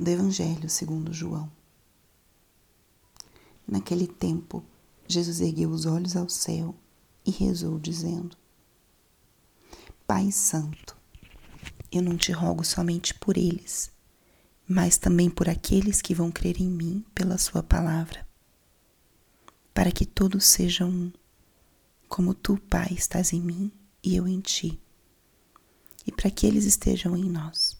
do Evangelho segundo João. Naquele tempo, Jesus ergueu os olhos ao céu e rezou, dizendo: Pai Santo, eu não te rogo somente por eles, mas também por aqueles que vão crer em mim pela Sua palavra, para que todos sejam um, como tu, Pai, estás em mim e eu em ti, e para que eles estejam em nós,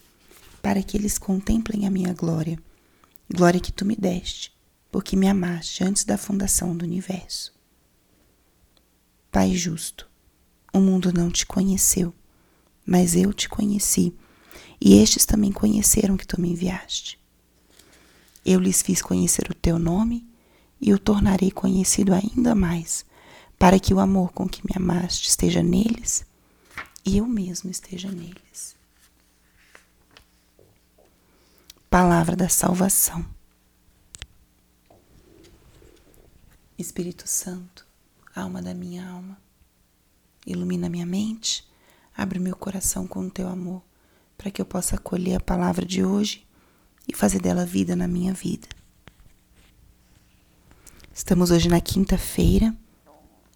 para que eles contemplem a minha glória, glória que tu me deste, porque me amaste antes da fundação do universo. Pai justo, o mundo não te conheceu, mas eu te conheci, e estes também conheceram que tu me enviaste. Eu lhes fiz conhecer o teu nome e o tornarei conhecido ainda mais para que o amor com que me amaste esteja neles e eu mesmo esteja neles. Palavra da salvação. Espírito Santo, alma da minha alma, ilumina minha mente, abre meu coração com o teu amor, para que eu possa acolher a palavra de hoje e fazer dela vida na minha vida. Estamos hoje na quinta-feira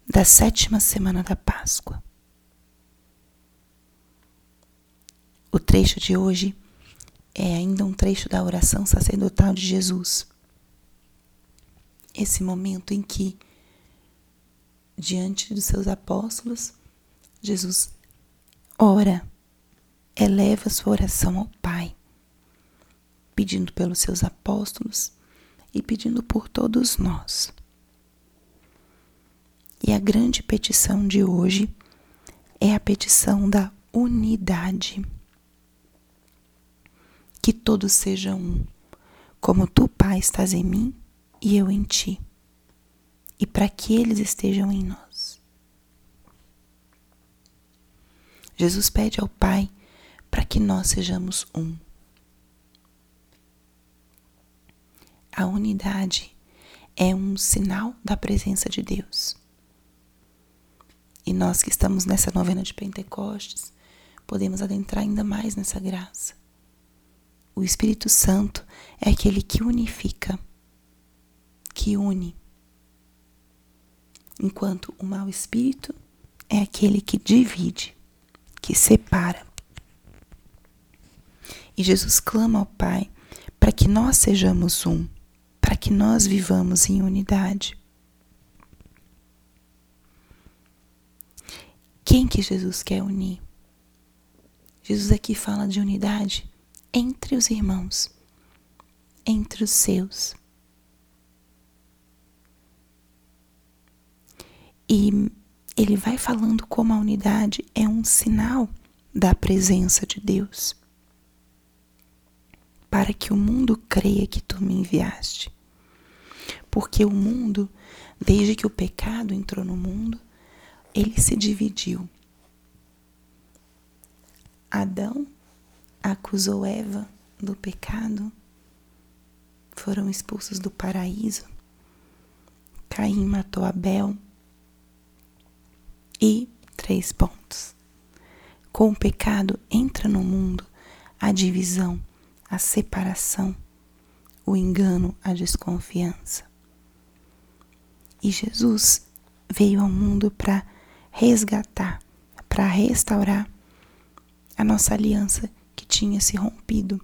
da sétima semana da Páscoa. O trecho de hoje é ainda um trecho da oração sacerdotal de Jesus. Esse momento em que, diante dos seus apóstolos, Jesus ora, eleva sua oração ao Pai, pedindo pelos seus apóstolos e pedindo por todos nós. E a grande petição de hoje é a petição da unidade. Que todos sejam um, como tu, Pai, estás em mim e eu em ti, e para que eles estejam em nós. Jesus pede ao Pai para que nós sejamos um. A unidade é um sinal da presença de Deus. E nós que estamos nessa novena de Pentecostes, podemos adentrar ainda mais nessa graça. O Espírito Santo é aquele que unifica, que une, enquanto o mau espírito é aquele que divide, que separa. E Jesus clama ao Pai para que nós sejamos um, para que nós vivamos em unidade. Quem que Jesus quer unir? Jesus aqui fala de unidade entre os irmãos, entre os seus. E ele vai falando como a unidade é um sinal da presença de Deus. Para que o mundo creia que tu me enviaste. Porque o mundo, desde que o pecado entrou no mundo, ele se dividiu. Adão acusou Eva do pecado, foram expulsos do paraíso. Caim matou Abel. E três pontos. Com o pecado entra no mundo a divisão, a separação, o engano, a desconfiança. E Jesus veio ao mundo para resgatar, para restaurar a nossa aliança que tinha se rompido.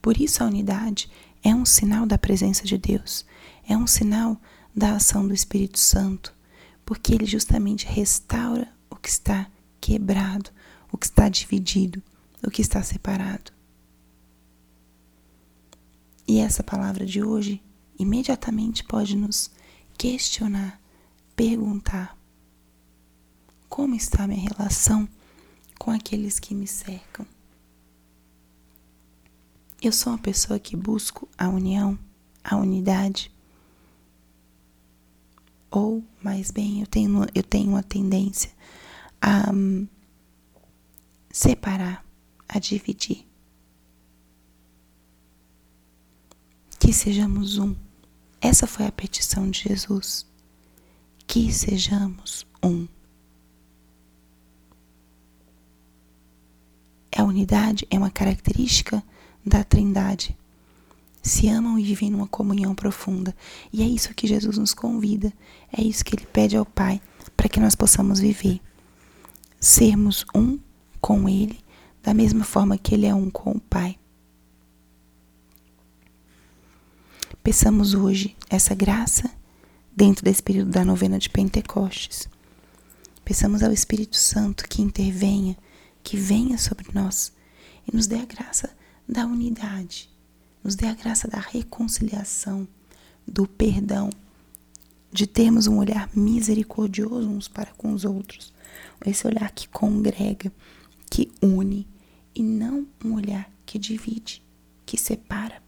Por isso a unidade é um sinal da presença de Deus, é um sinal da ação do Espírito Santo, porque ele justamente restaura o que está quebrado, o que está dividido, o que está separado. E essa palavra de hoje imediatamente pode nos questionar perguntar: como está minha relação com aqueles que me cercam? Eu sou uma pessoa que busco a união, a unidade. Ou, mais bem, eu tenho, eu tenho uma tendência a um, separar, a dividir. Que sejamos um. Essa foi a petição de Jesus. Que sejamos um. Unidade é uma característica da Trindade. Se amam e vivem numa comunhão profunda. E é isso que Jesus nos convida. É isso que ele pede ao Pai para que nós possamos viver. Sermos um com Ele, da mesma forma que Ele é um com o Pai. Peçamos hoje essa graça dentro desse período da novena de Pentecostes. Peçamos ao Espírito Santo que intervenha, que venha sobre nós e nos dê a graça da unidade, nos dê a graça da reconciliação, do perdão, de termos um olhar misericordioso uns para com os outros, esse olhar que congrega, que une e não um olhar que divide, que separa.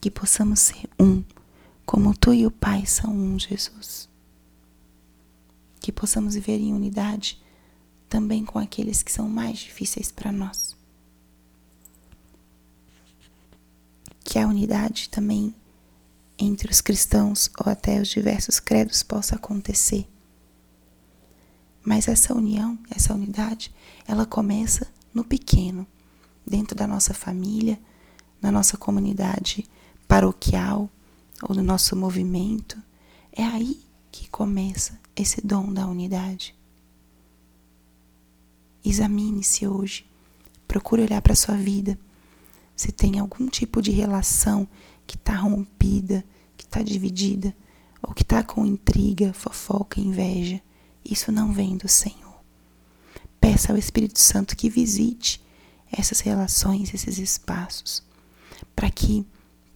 Que possamos ser um, como tu e o Pai são um, Jesus. Que possamos viver em unidade também com aqueles que são mais difíceis para nós. Que a unidade também entre os cristãos ou até os diversos credos possa acontecer. Mas essa união, essa unidade, ela começa no pequeno, dentro da nossa família, na nossa comunidade paroquial ou no nosso movimento. É aí que começa esse dom da unidade. Examine-se hoje. Procure olhar para a sua vida. Se tem algum tipo de relação que está rompida, que está dividida, ou que está com intriga, fofoca, inveja, isso não vem do Senhor. Peça ao Espírito Santo que visite essas relações, esses espaços, para que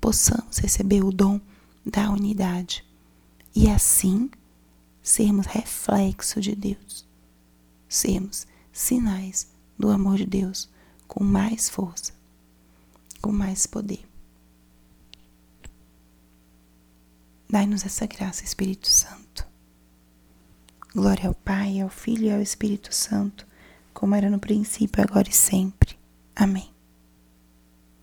possamos receber o dom da unidade e assim sermos reflexo de Deus, sermos sinais do amor de Deus com mais força, com mais poder. Dai-nos essa graça, Espírito Santo. Glória ao Pai, ao Filho e ao Espírito Santo, como era no princípio, agora e sempre. Amém.